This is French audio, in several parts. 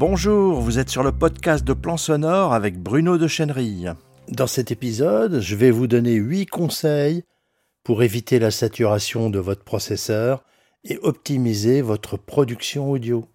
Bonjour, vous êtes sur le podcast de Plan Sonore avec Bruno de Chenerille. Dans cet épisode, je vais vous donner 8 conseils pour éviter la saturation de votre processeur et optimiser votre production audio.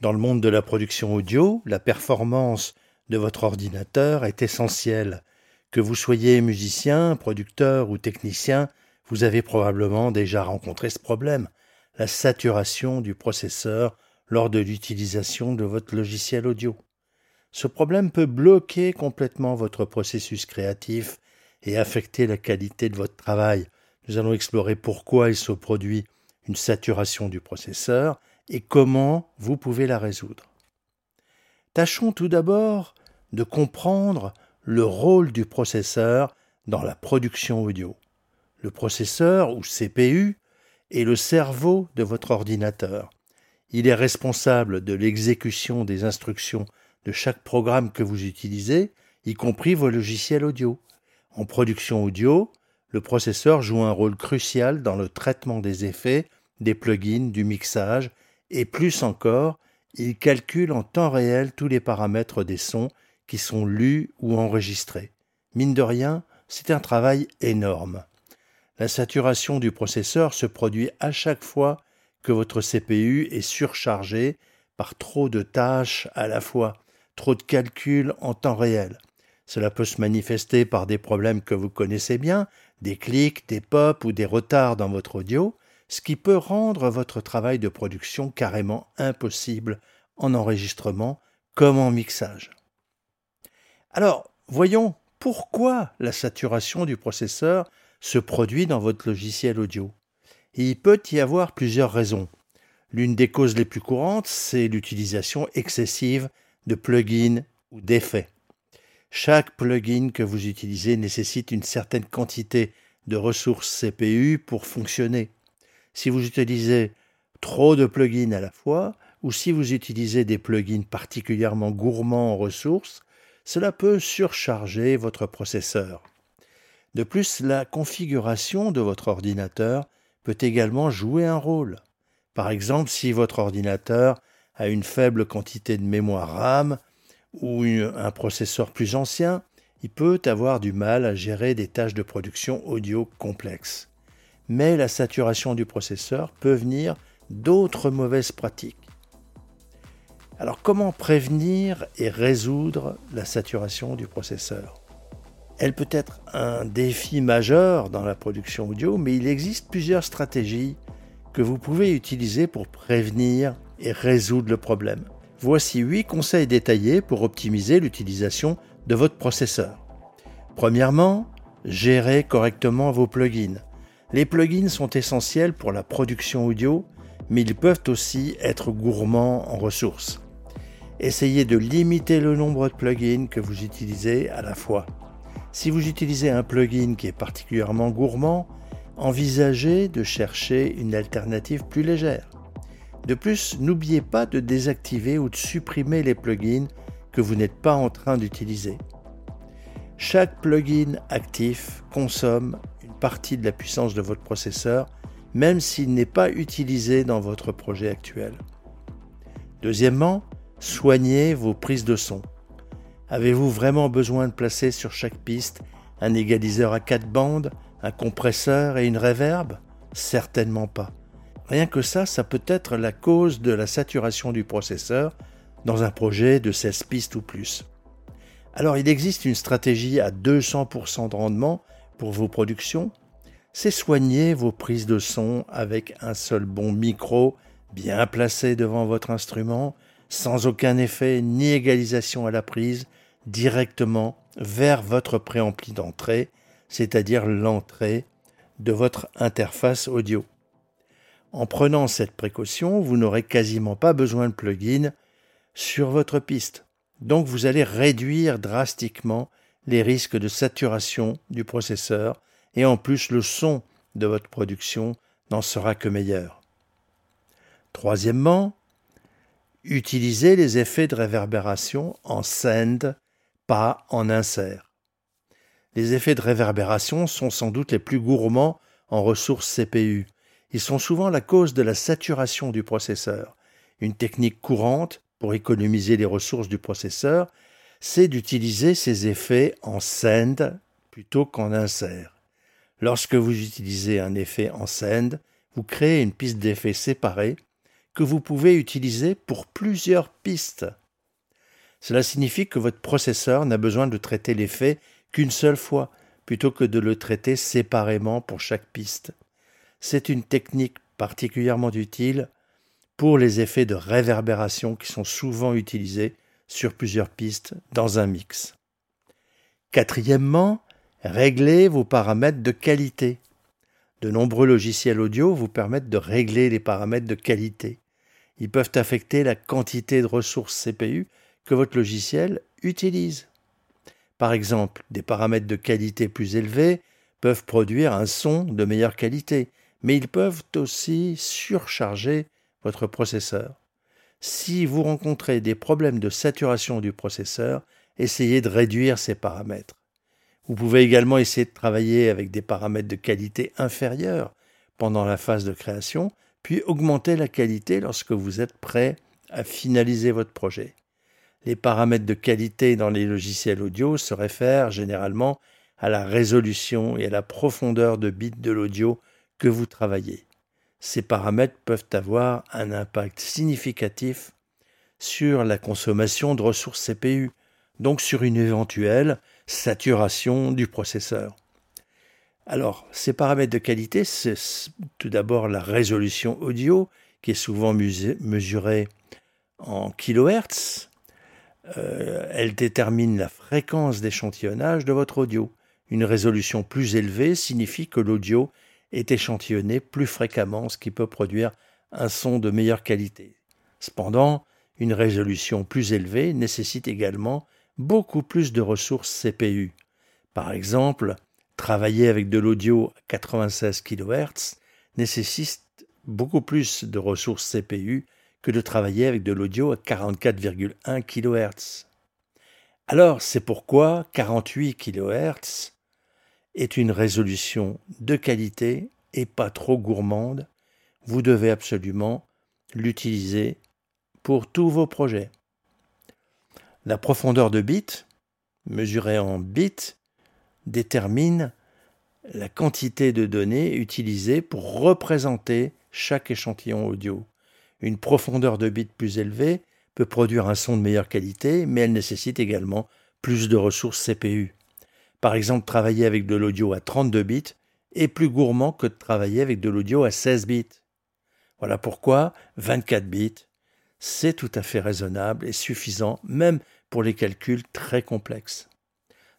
Dans le monde de la production audio, la performance de votre ordinateur est essentielle. Que vous soyez musicien, producteur ou technicien, vous avez probablement déjà rencontré ce problème, la saturation du processeur lors de l'utilisation de votre logiciel audio. Ce problème peut bloquer complètement votre processus créatif et affecter la qualité de votre travail. Nous allons explorer pourquoi il se produit une saturation du processeur et comment vous pouvez la résoudre. Tâchons tout d'abord de comprendre le rôle du processeur dans la production audio. Le processeur ou CPU est le cerveau de votre ordinateur. Il est responsable de l'exécution des instructions de chaque programme que vous utilisez, y compris vos logiciels audio. En production audio, le processeur joue un rôle crucial dans le traitement des effets, des plugins, du mixage, et plus encore, il calcule en temps réel tous les paramètres des sons qui sont lus ou enregistrés. Mine de rien, c'est un travail énorme. La saturation du processeur se produit à chaque fois votre CPU est surchargé par trop de tâches à la fois, trop de calculs en temps réel. Cela peut se manifester par des problèmes que vous connaissez bien, des clics, des pops ou des retards dans votre audio, ce qui peut rendre votre travail de production carrément impossible en enregistrement comme en mixage. Alors, voyons pourquoi la saturation du processeur se produit dans votre logiciel audio il peut y avoir plusieurs raisons. L'une des causes les plus courantes, c'est l'utilisation excessive de plugins ou d'effets. Chaque plugin que vous utilisez nécessite une certaine quantité de ressources CPU pour fonctionner. Si vous utilisez trop de plugins à la fois, ou si vous utilisez des plugins particulièrement gourmands en ressources, cela peut surcharger votre processeur. De plus, la configuration de votre ordinateur peut également jouer un rôle. Par exemple, si votre ordinateur a une faible quantité de mémoire RAM ou un processeur plus ancien, il peut avoir du mal à gérer des tâches de production audio complexes. Mais la saturation du processeur peut venir d'autres mauvaises pratiques. Alors comment prévenir et résoudre la saturation du processeur? Elle peut être un défi majeur dans la production audio, mais il existe plusieurs stratégies que vous pouvez utiliser pour prévenir et résoudre le problème. Voici 8 conseils détaillés pour optimiser l'utilisation de votre processeur. Premièrement, gérez correctement vos plugins. Les plugins sont essentiels pour la production audio, mais ils peuvent aussi être gourmands en ressources. Essayez de limiter le nombre de plugins que vous utilisez à la fois. Si vous utilisez un plugin qui est particulièrement gourmand, envisagez de chercher une alternative plus légère. De plus, n'oubliez pas de désactiver ou de supprimer les plugins que vous n'êtes pas en train d'utiliser. Chaque plugin actif consomme une partie de la puissance de votre processeur, même s'il n'est pas utilisé dans votre projet actuel. Deuxièmement, soignez vos prises de son. Avez-vous vraiment besoin de placer sur chaque piste un égaliseur à quatre bandes, un compresseur et une réverbe Certainement pas. Rien que ça, ça peut être la cause de la saturation du processeur dans un projet de 16 pistes ou plus. Alors il existe une stratégie à 200% de rendement pour vos productions, c'est soigner vos prises de son avec un seul bon micro bien placé devant votre instrument, sans aucun effet ni égalisation à la prise, directement vers votre préampli d'entrée, c'est-à-dire l'entrée de votre interface audio. En prenant cette précaution, vous n'aurez quasiment pas besoin de plugin sur votre piste. Donc vous allez réduire drastiquement les risques de saturation du processeur et en plus le son de votre production n'en sera que meilleur. Troisièmement, utilisez les effets de réverbération en send pas en insert. Les effets de réverbération sont sans doute les plus gourmands en ressources CPU. Ils sont souvent la cause de la saturation du processeur. Une technique courante pour économiser les ressources du processeur, c'est d'utiliser ces effets en send plutôt qu'en insert. Lorsque vous utilisez un effet en send, vous créez une piste d'effet séparée que vous pouvez utiliser pour plusieurs pistes. Cela signifie que votre processeur n'a besoin de traiter l'effet qu'une seule fois, plutôt que de le traiter séparément pour chaque piste. C'est une technique particulièrement utile pour les effets de réverbération qui sont souvent utilisés sur plusieurs pistes dans un mix. Quatrièmement, réglez vos paramètres de qualité. De nombreux logiciels audio vous permettent de régler les paramètres de qualité. Ils peuvent affecter la quantité de ressources CPU que votre logiciel utilise. Par exemple, des paramètres de qualité plus élevés peuvent produire un son de meilleure qualité, mais ils peuvent aussi surcharger votre processeur. Si vous rencontrez des problèmes de saturation du processeur, essayez de réduire ces paramètres. Vous pouvez également essayer de travailler avec des paramètres de qualité inférieurs pendant la phase de création, puis augmenter la qualité lorsque vous êtes prêt à finaliser votre projet. Les paramètres de qualité dans les logiciels audio se réfèrent généralement à la résolution et à la profondeur de bits de l'audio que vous travaillez. Ces paramètres peuvent avoir un impact significatif sur la consommation de ressources CPU, donc sur une éventuelle saturation du processeur. Alors, ces paramètres de qualité, c'est tout d'abord la résolution audio, qui est souvent mesurée en kHz. Euh, elle détermine la fréquence d'échantillonnage de votre audio. Une résolution plus élevée signifie que l'audio est échantillonné plus fréquemment, ce qui peut produire un son de meilleure qualité. Cependant, une résolution plus élevée nécessite également beaucoup plus de ressources CPU. Par exemple, travailler avec de l'audio à 96 kHz nécessite beaucoup plus de ressources CPU que de travailler avec de l'audio à 44,1 kHz. Alors, c'est pourquoi 48 kHz est une résolution de qualité et pas trop gourmande. Vous devez absolument l'utiliser pour tous vos projets. La profondeur de bits, mesurée en bits, détermine la quantité de données utilisées pour représenter chaque échantillon audio. Une profondeur de bits plus élevée peut produire un son de meilleure qualité, mais elle nécessite également plus de ressources CPU. Par exemple, travailler avec de l'audio à 32 bits est plus gourmand que de travailler avec de l'audio à 16 bits. Voilà pourquoi 24 bits, c'est tout à fait raisonnable et suffisant même pour les calculs très complexes.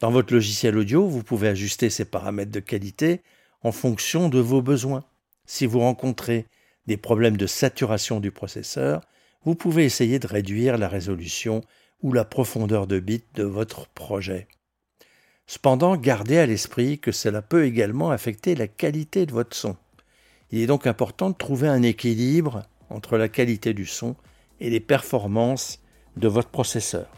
Dans votre logiciel audio, vous pouvez ajuster ces paramètres de qualité en fonction de vos besoins. Si vous rencontrez des problèmes de saturation du processeur, vous pouvez essayer de réduire la résolution ou la profondeur de bits de votre projet. Cependant, gardez à l'esprit que cela peut également affecter la qualité de votre son. Il est donc important de trouver un équilibre entre la qualité du son et les performances de votre processeur.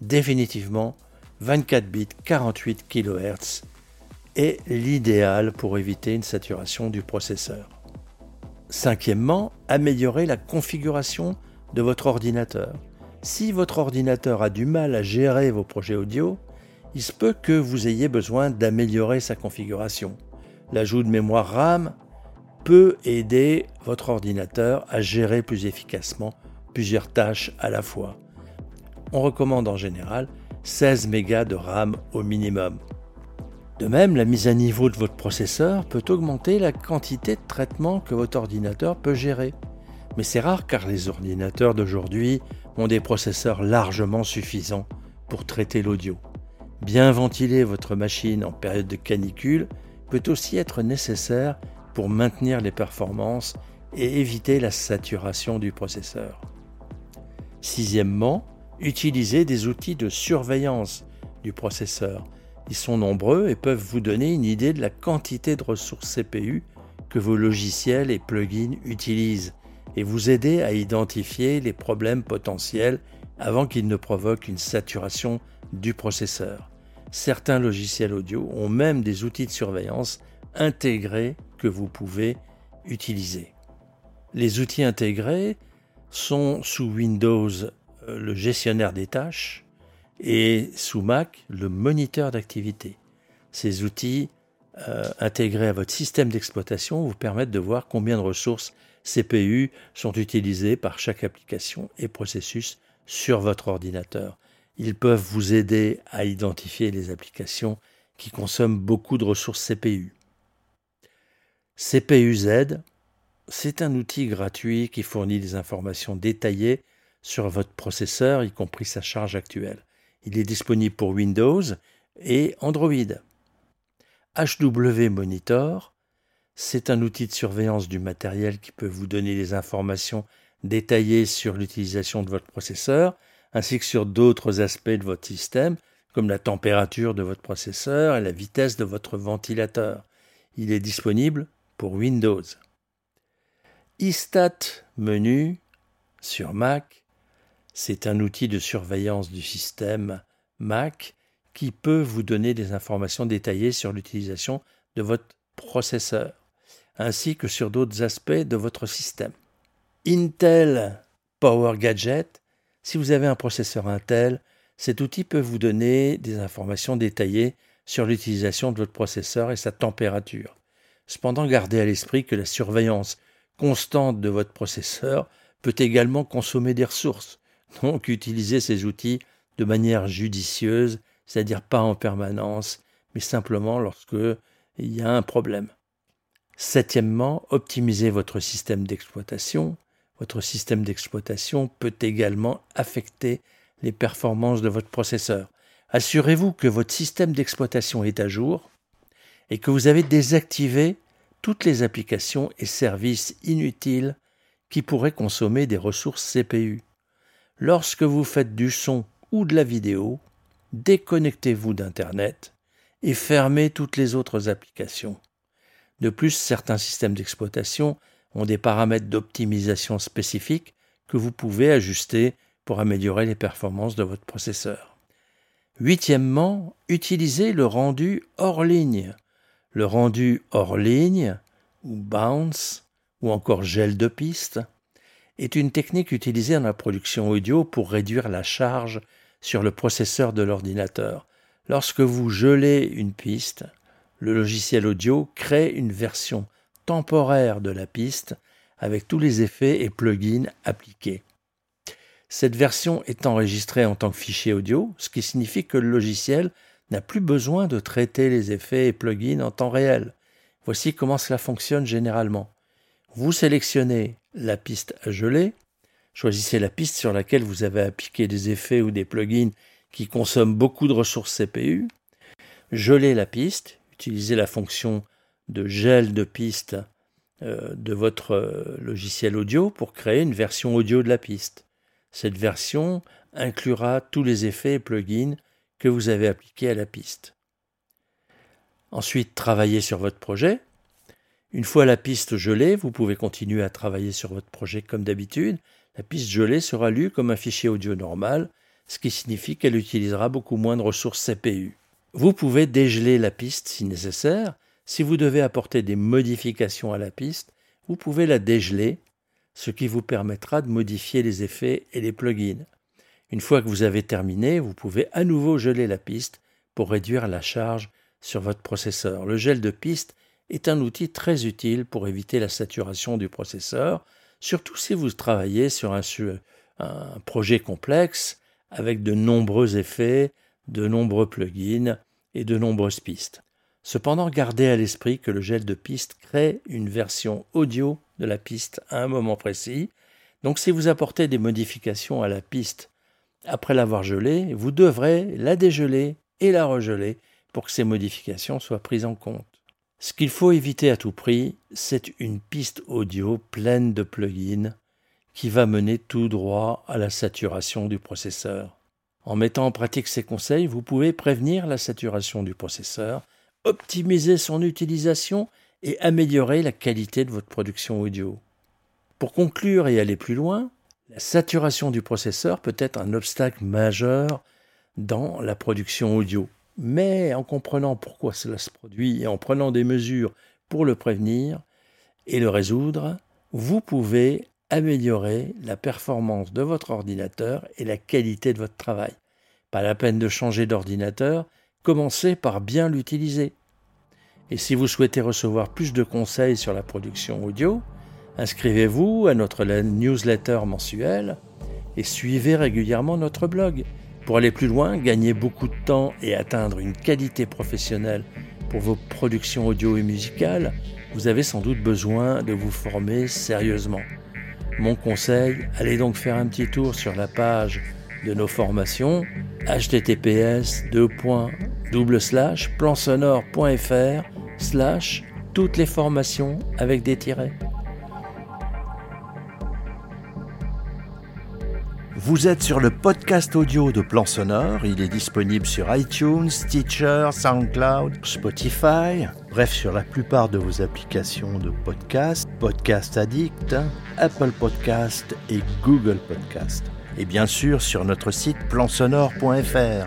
Définitivement, 24 bits 48 kHz est l'idéal pour éviter une saturation du processeur. Cinquièmement, améliorer la configuration de votre ordinateur. Si votre ordinateur a du mal à gérer vos projets audio, il se peut que vous ayez besoin d'améliorer sa configuration. L'ajout de mémoire RAM peut aider votre ordinateur à gérer plus efficacement plusieurs tâches à la fois. On recommande en général 16 mégas de RAM au minimum. De même, la mise à niveau de votre processeur peut augmenter la quantité de traitement que votre ordinateur peut gérer. Mais c'est rare car les ordinateurs d'aujourd'hui ont des processeurs largement suffisants pour traiter l'audio. Bien ventiler votre machine en période de canicule peut aussi être nécessaire pour maintenir les performances et éviter la saturation du processeur. Sixièmement, utilisez des outils de surveillance du processeur. Ils sont nombreux et peuvent vous donner une idée de la quantité de ressources CPU que vos logiciels et plugins utilisent et vous aider à identifier les problèmes potentiels avant qu'ils ne provoquent une saturation du processeur. Certains logiciels audio ont même des outils de surveillance intégrés que vous pouvez utiliser. Les outils intégrés sont sous Windows euh, le gestionnaire des tâches et sous Mac, le moniteur d'activité. Ces outils euh, intégrés à votre système d'exploitation vous permettent de voir combien de ressources CPU sont utilisées par chaque application et processus sur votre ordinateur. Ils peuvent vous aider à identifier les applications qui consomment beaucoup de ressources CPU. CPU-Z, c'est un outil gratuit qui fournit des informations détaillées sur votre processeur, y compris sa charge actuelle. Il est disponible pour Windows et Android. HW Monitor, c'est un outil de surveillance du matériel qui peut vous donner des informations détaillées sur l'utilisation de votre processeur, ainsi que sur d'autres aspects de votre système, comme la température de votre processeur et la vitesse de votre ventilateur. Il est disponible pour Windows. iStat Menu sur Mac, c'est un outil de surveillance du système Mac qui peut vous donner des informations détaillées sur l'utilisation de votre processeur, ainsi que sur d'autres aspects de votre système. Intel Power Gadget, si vous avez un processeur Intel, cet outil peut vous donner des informations détaillées sur l'utilisation de votre processeur et sa température. Cependant, gardez à l'esprit que la surveillance constante de votre processeur peut également consommer des ressources. Donc utilisez ces outils de manière judicieuse, c'est-à-dire pas en permanence, mais simplement lorsque il y a un problème. Septièmement, optimisez votre système d'exploitation. Votre système d'exploitation peut également affecter les performances de votre processeur. Assurez-vous que votre système d'exploitation est à jour et que vous avez désactivé toutes les applications et services inutiles qui pourraient consommer des ressources CPU. Lorsque vous faites du son ou de la vidéo, déconnectez-vous d'Internet et fermez toutes les autres applications. De plus, certains systèmes d'exploitation ont des paramètres d'optimisation spécifiques que vous pouvez ajuster pour améliorer les performances de votre processeur. Huitièmement, utilisez le rendu hors ligne. Le rendu hors ligne, ou bounce, ou encore gel de piste, est une technique utilisée dans la production audio pour réduire la charge sur le processeur de l'ordinateur. Lorsque vous gelez une piste, le logiciel audio crée une version temporaire de la piste avec tous les effets et plugins appliqués. Cette version est enregistrée en tant que fichier audio, ce qui signifie que le logiciel n'a plus besoin de traiter les effets et plugins en temps réel. Voici comment cela fonctionne généralement. Vous sélectionnez la piste à geler, choisissez la piste sur laquelle vous avez appliqué des effets ou des plugins qui consomment beaucoup de ressources CPU, gelez la piste, utilisez la fonction de gel de piste euh, de votre euh, logiciel audio pour créer une version audio de la piste. Cette version inclura tous les effets et plugins que vous avez appliqués à la piste. Ensuite, travaillez sur votre projet. Une fois la piste gelée, vous pouvez continuer à travailler sur votre projet comme d'habitude. La piste gelée sera lue comme un fichier audio normal, ce qui signifie qu'elle utilisera beaucoup moins de ressources CPU. Vous pouvez dégeler la piste si nécessaire. Si vous devez apporter des modifications à la piste, vous pouvez la dégeler, ce qui vous permettra de modifier les effets et les plugins. Une fois que vous avez terminé, vous pouvez à nouveau geler la piste pour réduire la charge sur votre processeur. Le gel de piste est un outil très utile pour éviter la saturation du processeur, surtout si vous travaillez sur un, projet complexe avec de nombreux effets, de nombreux plugins et de nombreuses pistes. Cependant, gardez à l'esprit que le gel de piste crée une version audio de la piste à un moment précis. Donc si vous apportez des modifications à la piste après l'avoir gelée, vous devrez la dégeler et la regeler pour que ces modifications soient prises en compte. Ce qu'il faut éviter à tout prix, c'est une piste audio pleine de plugins qui va mener tout droit à la saturation du processeur. En mettant en pratique ces conseils, vous pouvez prévenir la saturation du processeur, optimiser son utilisation et améliorer la qualité de votre production audio. Pour conclure et aller plus loin, la saturation du processeur peut être un obstacle majeur dans la production audio. Mais en comprenant pourquoi cela se produit et en prenant des mesures pour le prévenir et le résoudre, vous pouvez améliorer la performance de votre ordinateur et la qualité de votre travail. Pas la peine de changer d'ordinateur, commencez par bien l'utiliser. Et si vous souhaitez recevoir plus de conseils sur la production audio, inscrivez-vous à notre newsletter mensuelle et suivez régulièrement notre blog. Pour aller plus loin, gagner beaucoup de temps et atteindre une qualité professionnelle pour vos productions audio et musicales, vous avez sans doute besoin de vous former sérieusement. Mon conseil, allez donc faire un petit tour sur la page de nos formations https plansonore.fr slash toutes les formations avec des tirets. Vous êtes sur le podcast audio de Plan Sonore. Il est disponible sur iTunes, Stitcher, SoundCloud, Spotify, bref, sur la plupart de vos applications de podcast, Podcast Addict, Apple Podcast et Google Podcast. Et bien sûr sur notre site plansonore.fr.